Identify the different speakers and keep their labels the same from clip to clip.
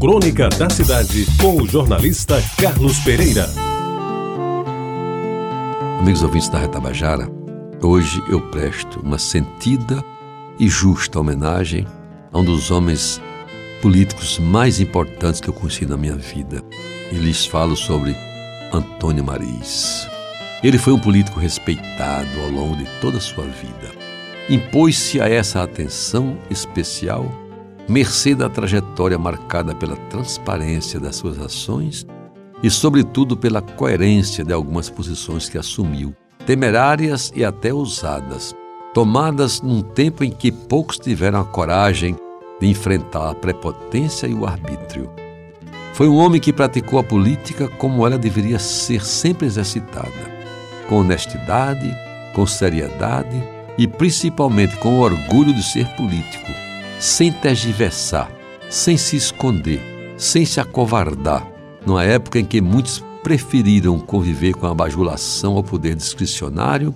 Speaker 1: Crônica da Cidade, com o jornalista Carlos Pereira.
Speaker 2: Amigos ouvintes da Retabajara, hoje eu presto uma sentida e justa homenagem a um dos homens políticos mais importantes que eu conheci na minha vida. E lhes falo sobre Antônio Maris. Ele foi um político respeitado ao longo de toda a sua vida. Impôs-se a essa atenção especial mercê da trajetória marcada pela transparência das suas ações e, sobretudo, pela coerência de algumas posições que assumiu, temerárias e até ousadas, tomadas num tempo em que poucos tiveram a coragem de enfrentar a prepotência e o arbítrio. Foi um homem que praticou a política como ela deveria ser sempre exercitada, com honestidade, com seriedade e principalmente com orgulho de ser político sem tergiversar, sem se esconder, sem se acovardar, numa época em que muitos preferiram conviver com a bajulação ao poder discricionário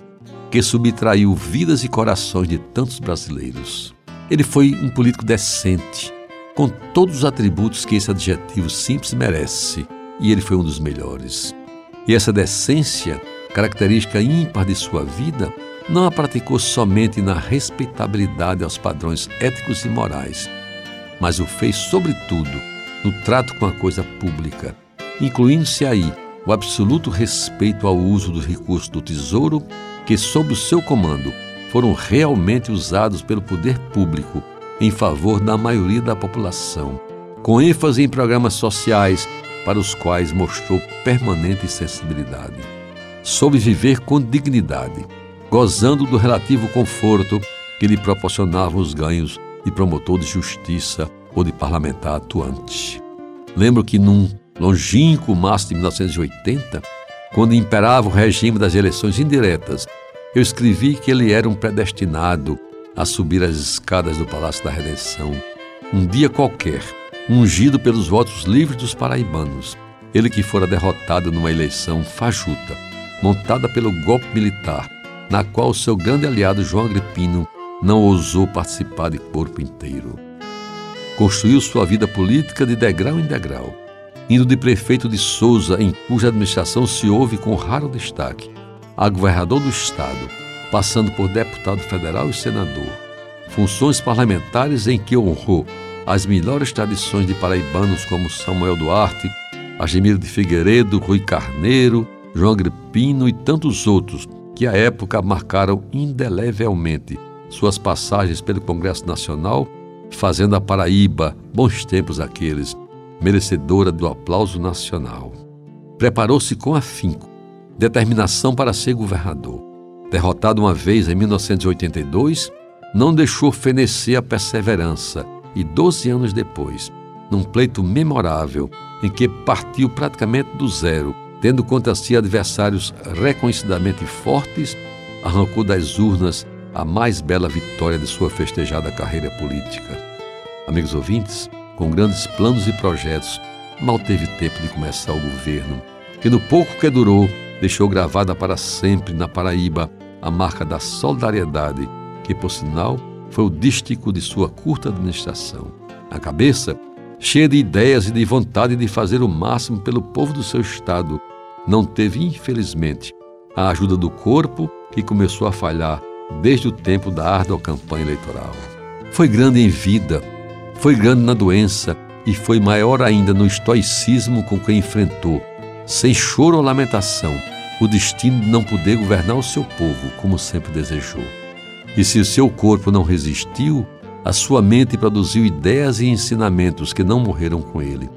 Speaker 2: que subtraiu vidas e corações de tantos brasileiros. Ele foi um político decente, com todos os atributos que esse adjetivo simples merece, e ele foi um dos melhores. E essa decência, característica ímpar de sua vida, não a praticou somente na respeitabilidade aos padrões éticos e morais, mas o fez, sobretudo, no trato com a coisa pública, incluindo-se aí o absoluto respeito ao uso dos recursos do Tesouro que, sob o seu comando, foram realmente usados pelo poder público em favor da maioria da população, com ênfase em programas sociais para os quais mostrou permanente sensibilidade. Soube viver com dignidade gozando do relativo conforto que lhe proporcionavam os ganhos de promotor de justiça ou de parlamentar atuante. Lembro que num longínquo março de 1980, quando imperava o regime das eleições indiretas, eu escrevi que ele era um predestinado a subir as escadas do Palácio da Redenção. Um dia qualquer, ungido pelos votos livres dos paraibanos, ele que fora derrotado numa eleição fajuta, montada pelo golpe militar na qual seu grande aliado João Agripino não ousou participar de corpo inteiro. Construiu sua vida política de degrau em degrau, indo de prefeito de Souza, em cuja administração se houve com raro destaque, a governador do estado, passando por deputado federal e senador, funções parlamentares em que honrou as melhores tradições de paraibanos como Samuel Duarte, Agemiro de Figueiredo, Rui Carneiro, João Agripino e tantos outros, que à época marcaram indelevelmente suas passagens pelo Congresso Nacional, fazendo a Paraíba, bons tempos aqueles, merecedora do aplauso nacional. Preparou-se com afinco, determinação para ser governador. Derrotado uma vez em 1982, não deixou fenecer a perseverança e, 12 anos depois, num pleito memorável em que partiu praticamente do zero, tendo contra si adversários reconhecidamente fortes, arrancou das urnas a mais bela vitória de sua festejada carreira política. Amigos ouvintes, com grandes planos e projetos, mal teve tempo de começar o governo, que no pouco que durou, deixou gravada para sempre na Paraíba a marca da solidariedade, que, por sinal, foi o dístico de sua curta administração. A cabeça, cheia de ideias e de vontade de fazer o máximo pelo povo do seu estado, não teve, infelizmente, a ajuda do corpo que começou a falhar desde o tempo da árdua campanha eleitoral. Foi grande em vida, foi grande na doença e foi maior ainda no estoicismo com que enfrentou, sem choro ou lamentação, o destino de não poder governar o seu povo como sempre desejou. E se o seu corpo não resistiu, a sua mente produziu ideias e ensinamentos que não morreram com ele.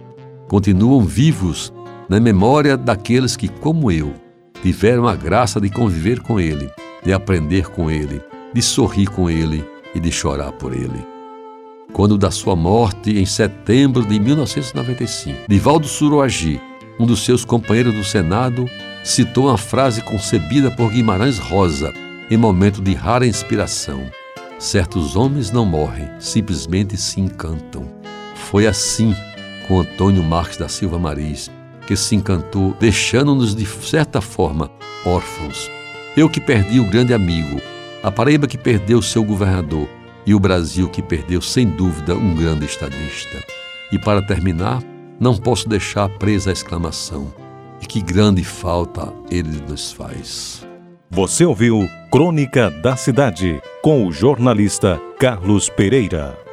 Speaker 2: Continuam vivos na memória daqueles que, como eu, tiveram a graça de conviver com Ele, de aprender com Ele, de sorrir com Ele e de chorar por Ele. Quando da sua morte, em setembro de 1995, Divaldo Suroagi, um dos seus companheiros do Senado, citou uma frase concebida por Guimarães Rosa em momento de rara inspiração: Certos homens não morrem, simplesmente se encantam. Foi assim com Antônio Marques da Silva Maris, que se encantou, deixando-nos de certa forma órfãos. Eu que perdi o grande amigo, a Paraíba que perdeu seu governador e o Brasil que perdeu, sem dúvida, um grande estadista. E para terminar, não posso deixar presa a exclamação: e que grande falta ele nos faz.
Speaker 1: Você ouviu Crônica da Cidade com o jornalista Carlos Pereira.